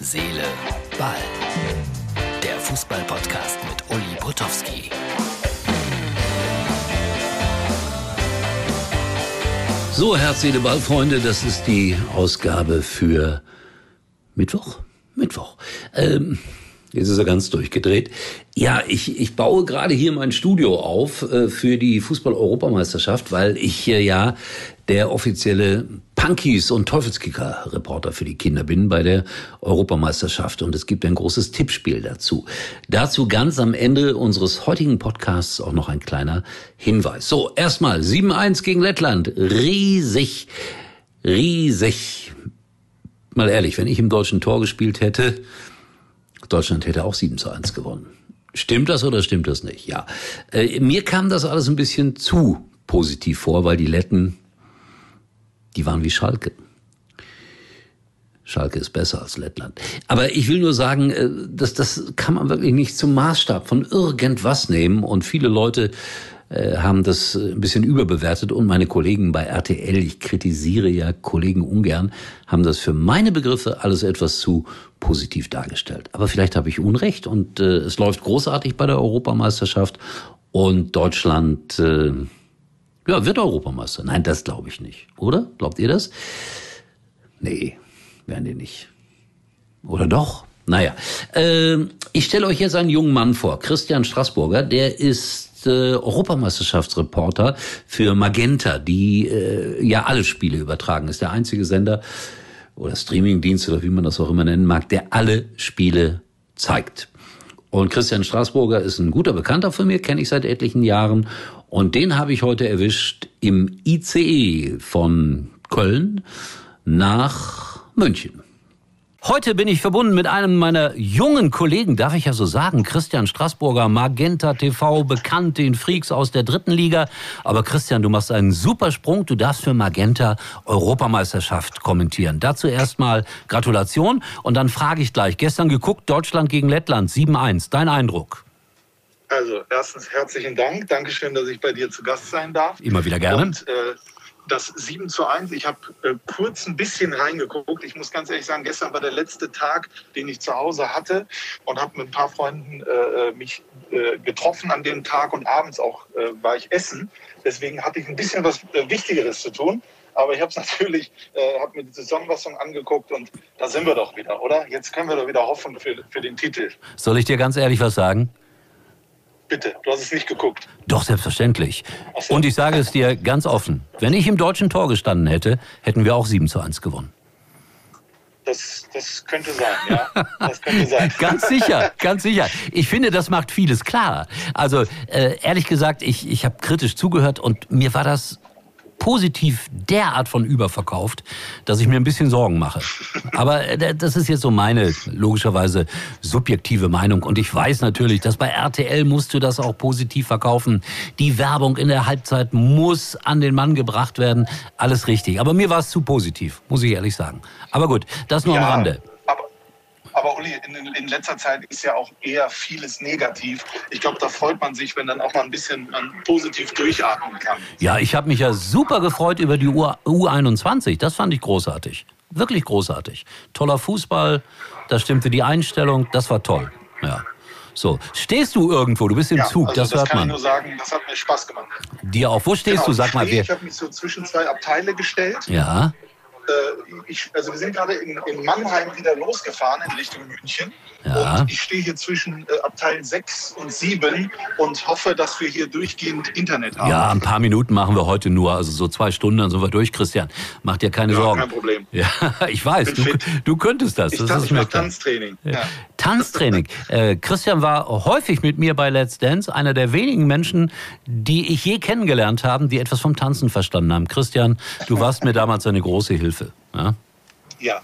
Seele, Ball. Der Fußball-Podcast mit Uli Potowski. So, Herz, Seele, Ball, Freunde, das ist die Ausgabe für Mittwoch. Mittwoch. Ähm, Jetzt ist er ganz durchgedreht. Ja, ich, ich baue gerade hier mein Studio auf äh, für die Fußball-Europameisterschaft, weil ich äh, ja der offizielle Punkies und Teufelskicker-Reporter für die Kinder bin bei der Europameisterschaft. Und es gibt ein großes Tippspiel dazu. Dazu ganz am Ende unseres heutigen Podcasts auch noch ein kleiner Hinweis. So, erstmal 7-1 gegen Lettland. Riesig, riesig. Mal ehrlich, wenn ich im deutschen Tor gespielt hätte, Deutschland hätte auch 7 zu 1 gewonnen. Stimmt das oder stimmt das nicht? Ja. Äh, mir kam das alles ein bisschen zu positiv vor, weil die Letten, die waren wie Schalke. Schalke ist besser als Lettland. Aber ich will nur sagen, äh, das, das kann man wirklich nicht zum Maßstab von irgendwas nehmen. Und viele Leute haben das äh, ein bisschen überbewertet und meine Kollegen bei RTL, ich kritisiere ja Kollegen ungern, haben das für meine Begriffe alles etwas zu positiv dargestellt. Aber vielleicht habe ich Unrecht und äh, es läuft großartig bei der Europameisterschaft und Deutschland äh, ja, wird Europameister. Nein, das glaube ich nicht. Oder? Glaubt ihr das? Nee, werden die nicht. Oder doch? Naja, äh, ich stelle euch jetzt einen jungen Mann vor, Christian Straßburger, der ist äh, Europameisterschaftsreporter für Magenta, die äh, ja alle Spiele übertragen. Ist der einzige Sender oder Streamingdienst oder wie man das auch immer nennen mag, der alle Spiele zeigt. Und Christian Straßburger ist ein guter Bekannter von mir, kenne ich seit etlichen Jahren. Und den habe ich heute erwischt im ICE von Köln nach München. Heute bin ich verbunden mit einem meiner jungen Kollegen, darf ich ja so sagen, Christian Straßburger, Magenta TV, bekannt den Freaks aus der dritten Liga. Aber Christian, du machst einen super Sprung. Du darfst für Magenta Europameisterschaft kommentieren. Dazu erstmal Gratulation und dann frage ich gleich. Gestern geguckt, Deutschland gegen Lettland, 7-1. Dein Eindruck? Also erstens herzlichen Dank. Dankeschön, dass ich bei dir zu Gast sein darf. Immer wieder gerne. Und, äh, das 7 zu 1, ich habe äh, kurz ein bisschen reingeguckt. Ich muss ganz ehrlich sagen, gestern war der letzte Tag, den ich zu Hause hatte und habe mit ein paar Freunden äh, mich äh, getroffen an dem Tag und abends auch äh, war ich essen. Deswegen hatte ich ein bisschen was äh, Wichtigeres zu tun. Aber ich habe es natürlich, äh, habe mir die Zusammenfassung angeguckt und da sind wir doch wieder, oder? Jetzt können wir doch wieder hoffen für, für den Titel. Soll ich dir ganz ehrlich was sagen? Bitte, du hast es nicht geguckt. Doch, selbstverständlich. So. Und ich sage es dir ganz offen. Wenn ich im deutschen Tor gestanden hätte, hätten wir auch 7 zu 1 gewonnen. Das, das könnte sein, ja. Das könnte sein. ganz sicher, ganz sicher. Ich finde, das macht vieles klar. Also, äh, ehrlich gesagt, ich, ich habe kritisch zugehört und mir war das positiv derart von überverkauft, dass ich mir ein bisschen Sorgen mache. Aber äh, das ist jetzt so meine logischerweise subjektive Meinung. Und ich weiß natürlich, dass bei RTL musst du das auch positiv verkaufen. Die Werbung in der Halbzeit muss an den Mann gebracht werden. Alles richtig. Aber mir war es zu positiv, muss ich ehrlich sagen. Aber gut, das nur ja. am Rande. Aber Uli, in, in, letzter Zeit ist ja auch eher vieles negativ. Ich glaube, da freut man sich, wenn dann auch mal ein bisschen man positiv durchatmen kann. Ja, ich habe mich ja super gefreut über die U U21. Das fand ich großartig. Wirklich großartig. Toller Fußball, das stimmte die Einstellung, das war toll. Ja. So, stehst du irgendwo? Du bist im ja, Zug, also das, das hört kann man. Ich nur sagen, das hat mir Spaß gemacht. Dir auch. Wo stehst genau, du? Sag mal, wer. Ich habe mich so zwischen zwei Abteile gestellt. Ja. Äh, ich, also wir sind gerade in, in, Mannheim wieder losgefahren in Richtung München. Ja. Und ich stehe hier zwischen äh, Abteil 6 und 7 und hoffe, dass wir hier durchgehend Internet haben. Ja, ein paar Minuten machen wir heute nur, also so zwei Stunden, dann sind wir durch, Christian. Mach dir keine ja, Sorgen. kein Problem. Ja, ich weiß, du, du, könntest das. Ich, das ich mache Tanztraining. Ja. Tanztraining. Äh, Christian war häufig mit mir bei Let's Dance, einer der wenigen Menschen, die ich je kennengelernt habe, die etwas vom Tanzen verstanden haben. Christian, du warst mir damals eine große Hilfe. Ja, ja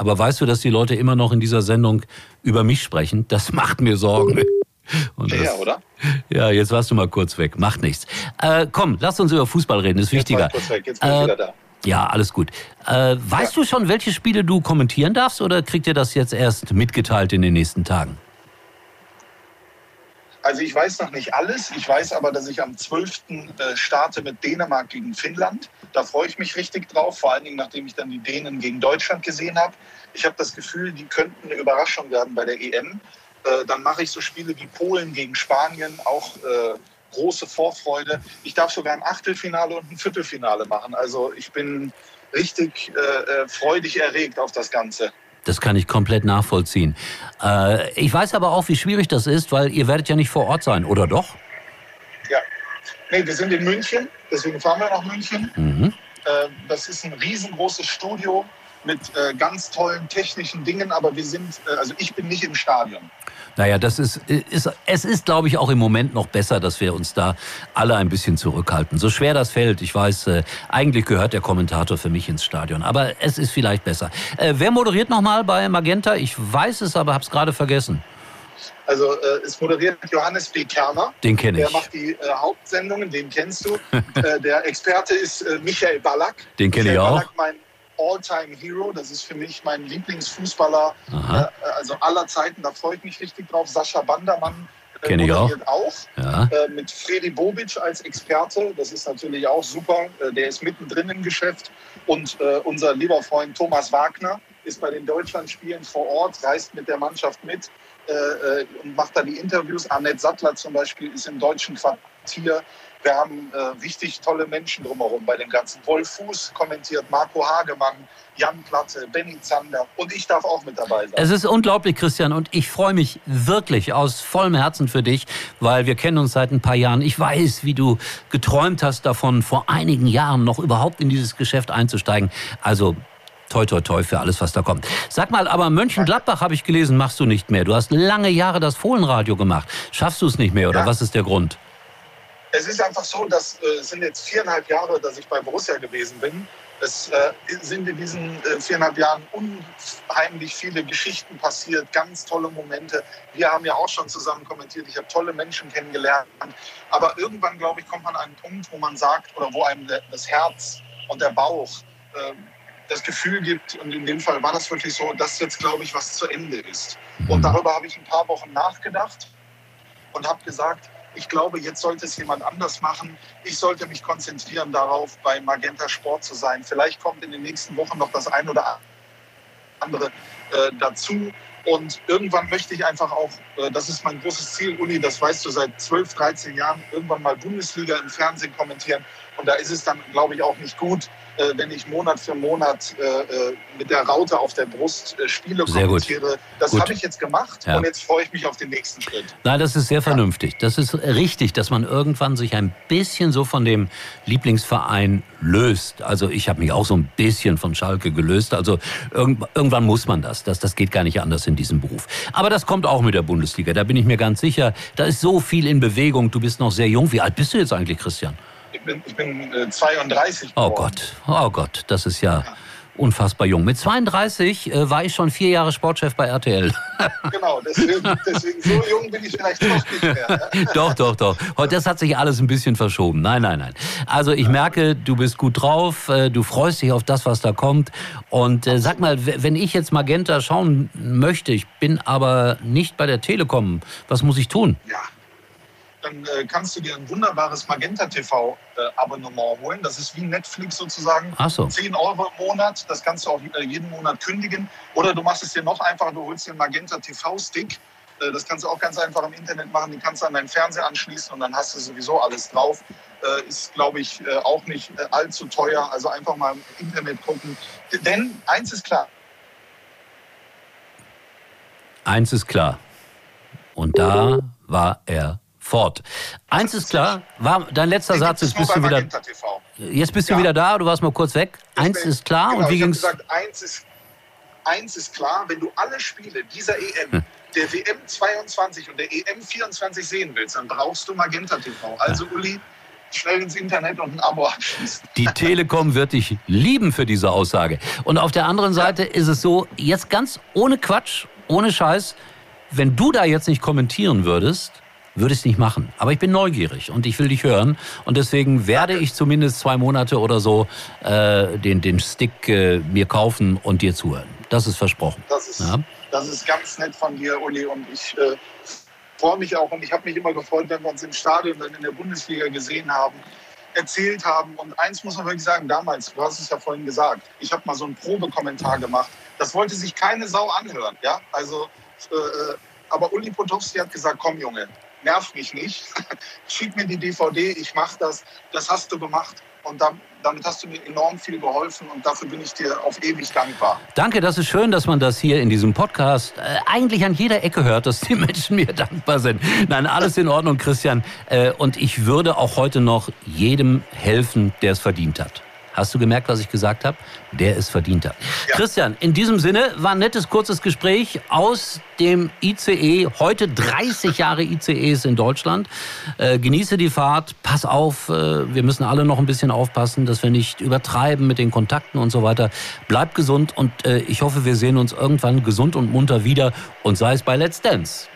aber weißt du, dass die Leute immer noch in dieser Sendung über mich sprechen? Das macht mir Sorgen. Und das, ja, oder? Ja, jetzt warst du mal kurz weg. Macht nichts. Äh, komm, lass uns über Fußball reden, ist wichtiger. Jetzt, kurz weg. jetzt bin ich äh, wieder da. Ja, alles gut. Äh, weißt ja. du schon, welche Spiele du kommentieren darfst oder kriegt ihr das jetzt erst mitgeteilt in den nächsten Tagen? Also ich weiß noch nicht alles. Ich weiß aber, dass ich am 12. Äh, starte mit Dänemark gegen Finnland. Da freue ich mich richtig drauf, vor allen Dingen nachdem ich dann die Dänen gegen Deutschland gesehen habe. Ich habe das Gefühl, die könnten eine Überraschung werden bei der EM. Äh, dann mache ich so Spiele wie Polen gegen Spanien, auch äh, große Vorfreude. Ich darf sogar ein Achtelfinale und ein Viertelfinale machen. Also ich bin richtig freudig erregt auf das Ganze. Das kann ich komplett nachvollziehen. Äh, ich weiß aber auch, wie schwierig das ist, weil ihr werdet ja nicht vor Ort sein, oder doch? Ja. Nee, wir sind in München, deswegen fahren wir nach München. Mhm. Äh, das ist ein riesengroßes Studio mit äh, ganz tollen technischen Dingen, aber wir sind, äh, also ich bin nicht im Stadion. Naja, das ist, ist es ist, glaube ich, auch im Moment noch besser, dass wir uns da alle ein bisschen zurückhalten. So schwer das fällt, ich weiß, äh, eigentlich gehört der Kommentator für mich ins Stadion, aber es ist vielleicht besser. Äh, wer moderiert nochmal bei Magenta? Ich weiß es, aber habe es gerade vergessen. Also äh, es moderiert Johannes B. Kerner. Den kenne ich. Der macht die äh, Hauptsendungen, den kennst du. äh, der Experte ist äh, Michael Ballack. Den kenne ich auch. Ballack, mein All-Time-Hero. Das ist für mich mein Lieblingsfußballer äh, also aller Zeiten. Da freue ich mich richtig drauf. Sascha Bandermann äh, Kenne ich auch. auch ja. äh, mit Fredi Bobic als Experte. Das ist natürlich auch super. Äh, der ist mittendrin im Geschäft. Und äh, unser lieber Freund Thomas Wagner ist bei den Deutschlandspielen vor Ort, reist mit der Mannschaft mit äh, äh, und macht da die Interviews. Annette Sattler zum Beispiel ist im deutschen Quartier. Wir haben äh, richtig tolle Menschen drumherum bei dem Ganzen. Wolf Fuß kommentiert, Marco Hagemann, Jan Platte, Benny Zander und ich darf auch mit dabei sein. Es ist unglaublich, Christian, und ich freue mich wirklich aus vollem Herzen für dich, weil wir kennen uns seit ein paar Jahren. Ich weiß, wie du geträumt hast davon, vor einigen Jahren noch überhaupt in dieses Geschäft einzusteigen. Also toi toi toi für alles, was da kommt. Sag mal, aber Mönchengladbach habe ich gelesen, machst du nicht mehr. Du hast lange Jahre das Fohlenradio gemacht. Schaffst du es nicht mehr oder ja. was ist der Grund? Es ist einfach so, dass äh, es sind jetzt viereinhalb Jahre, dass ich bei Borussia gewesen bin. Es äh, sind in diesen äh, viereinhalb Jahren unheimlich viele Geschichten passiert, ganz tolle Momente. Wir haben ja auch schon zusammen kommentiert. Ich habe tolle Menschen kennengelernt. Aber irgendwann, glaube ich, kommt man an einen Punkt, wo man sagt, oder wo einem das Herz und der Bauch ähm, das Gefühl gibt, und in dem Fall war das wirklich so, dass jetzt, glaube ich, was zu Ende ist. Und darüber habe ich ein paar Wochen nachgedacht und habe gesagt, ich glaube, jetzt sollte es jemand anders machen. Ich sollte mich konzentrieren darauf, bei Magenta Sport zu sein. Vielleicht kommt in den nächsten Wochen noch das ein oder andere äh, dazu. Und irgendwann möchte ich einfach auch, äh, das ist mein großes Ziel, Uli, das weißt du seit 12, 13 Jahren, irgendwann mal Bundesliga im Fernsehen kommentieren. Und da ist es dann, glaube ich, auch nicht gut, äh, wenn ich Monat für Monat äh, äh, mit der Raute auf der Brust Spiele sehr kommentiere. Gut. Das habe ich jetzt gemacht ja. und jetzt freue ich mich auf den nächsten Schritt. Nein, das ist sehr vernünftig. Das ist richtig, dass man irgendwann sich ein bisschen so von dem Lieblingsverein löst. Also ich habe mich auch so ein bisschen von Schalke gelöst. Also irgendwann muss man das. das. Das geht gar nicht anders in diesem Beruf. Aber das kommt auch mit der Bundesliga. Da bin ich mir ganz sicher. Da ist so viel in Bewegung. Du bist noch sehr jung. Wie alt bist du jetzt eigentlich, Christian? Ich bin, ich bin äh, 32. Oh Gott, oh Gott, das ist ja, ja. unfassbar jung. Mit 32 äh, war ich schon vier Jahre Sportchef bei RTL. genau, deswegen, deswegen so jung bin ich vielleicht doch nicht mehr. doch, doch, doch. Das hat sich alles ein bisschen verschoben. Nein, nein, nein. Also ich merke, du bist gut drauf, äh, du freust dich auf das, was da kommt. Und äh, sag mal, wenn ich jetzt Magenta schauen möchte, ich bin aber nicht bei der Telekom, was muss ich tun? Ja dann äh, kannst du dir ein wunderbares Magenta TV äh, Abonnement holen. Das ist wie Netflix sozusagen. Ach so. 10 Euro im Monat. Das kannst du auch äh, jeden Monat kündigen. Oder du machst es dir noch einfacher. Du holst dir einen Magenta TV Stick. Äh, das kannst du auch ganz einfach im Internet machen. Den kannst du an deinen Fernseher anschließen und dann hast du sowieso alles drauf. Äh, ist, glaube ich, äh, auch nicht allzu teuer. Also einfach mal im Internet gucken. Denn eins ist klar. Eins ist klar. Und da war er fort. Eins ist klar, war dein letzter Satz, jetzt bist du wieder. Jetzt bist du wieder da, du warst mal kurz weg. Eins ist klar genau, und wie ging's? Gesagt, eins ist, eins ist klar, wenn du alle Spiele dieser EM, hm. der WM 22 und der EM 24 sehen willst, dann brauchst du Magenta TV. Also ja. Uli, schnell ins Internet und ein Abo abschließen. Die Telekom wird dich lieben für diese Aussage. Und auf der anderen Seite ja. ist es so, jetzt ganz ohne Quatsch, ohne Scheiß, wenn du da jetzt nicht kommentieren würdest, würde es nicht machen. Aber ich bin neugierig und ich will dich hören. Und deswegen werde ich zumindest zwei Monate oder so äh, den, den Stick äh, mir kaufen und dir zuhören. Das ist versprochen. Das ist, ja? das ist ganz nett von dir, Uli. Und ich äh, freue mich auch und ich habe mich immer gefreut, wenn wir uns im Stadion dann in der Bundesliga gesehen haben, erzählt haben. Und eins muss man wirklich sagen, damals, du hast es ja vorhin gesagt, ich habe mal so einen Probekommentar gemacht. Das wollte sich keine Sau anhören. Ja? Also, äh, aber Uli Potowski hat gesagt, komm Junge, nerv mich nicht, schieb mir die DVD, ich mach das. Das hast du gemacht. Und da, damit hast du mir enorm viel geholfen und dafür bin ich dir auf ewig dankbar. Danke, das ist schön, dass man das hier in diesem Podcast äh, eigentlich an jeder Ecke hört, dass die Menschen mir dankbar sind. Nein, alles in Ordnung, Christian. Äh, und ich würde auch heute noch jedem helfen, der es verdient hat. Hast du gemerkt, was ich gesagt habe? Der es verdient hat. Ja. Christian, in diesem Sinne war ein nettes, kurzes Gespräch aus dem ICE. Heute 30 Jahre ICEs in Deutschland. Äh, genieße die Fahrt, pass auf, äh, wir müssen alle noch ein bisschen aufpassen, dass wir nicht übertreiben mit den Kontakten und so weiter. Bleib gesund und äh, ich hoffe, wir sehen uns irgendwann gesund und munter wieder und sei es bei Let's Dance.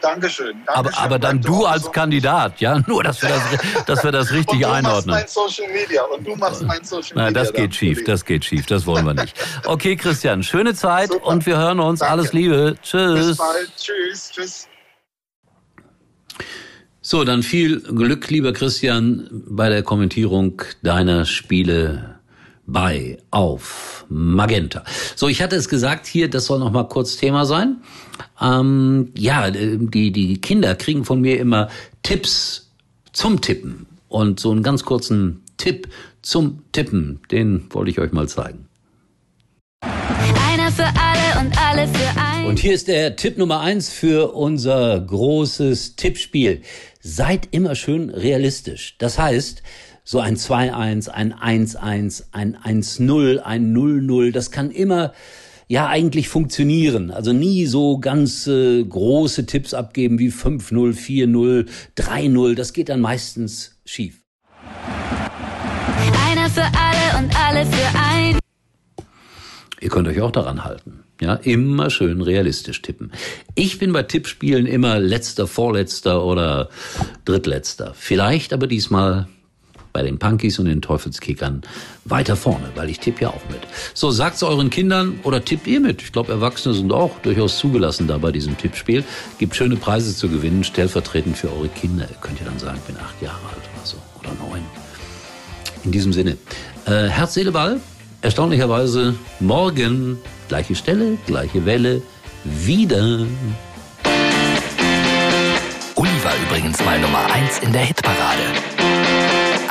Dankeschön. Dankeschön. Aber, aber dann du als so Kandidat, ja? Nur, dass wir das, dass wir das richtig einordnen. und du machst mein Social Media und du machst mein Social Media. Na, das geht schief, das geht schief, das wollen wir nicht. Okay, Christian, schöne Zeit Super. und wir hören uns. Danke. Alles Liebe. Tschüss. Bis bald. Tschüss. Tschüss. So, dann viel Glück, lieber Christian, bei der Kommentierung deiner Spiele bei auf Magenta. So, ich hatte es gesagt hier, das soll noch mal kurz Thema sein. Ähm, ja, die die Kinder kriegen von mir immer Tipps zum Tippen und so einen ganz kurzen Tipp zum Tippen, den wollte ich euch mal zeigen. Einer für alle und alle für ein. Und hier ist der Tipp Nummer eins für unser großes Tippspiel. Seid immer schön realistisch. Das heißt, so ein 2-1, ein 1-1, ein 1-0, ein 0-0, das kann immer ja eigentlich funktionieren. Also nie so ganz äh, große Tipps abgeben wie 5-0, 4-0, 3-0, das geht dann meistens schief. Einer für alle und alle für ein. Ihr könnt euch auch daran halten. Ja, immer schön realistisch tippen. Ich bin bei Tippspielen immer letzter, vorletzter oder drittletzter. Vielleicht aber diesmal bei den Punkies und den Teufelskickern weiter vorne, weil ich tippe ja auch mit. So, sagt's euren Kindern oder tippt ihr mit. Ich glaube, Erwachsene sind auch durchaus zugelassen da bei diesem Tippspiel. Gibt schöne Preise zu gewinnen, stellvertretend für eure Kinder. Könnt ihr dann sagen, ich bin acht Jahre alt oder so oder neun. In diesem Sinne, äh, Herz, Seele, Ball. Erstaunlicherweise morgen gleiche Stelle, gleiche Welle, wieder. Uli war übrigens mal Nummer eins in der Hitparade.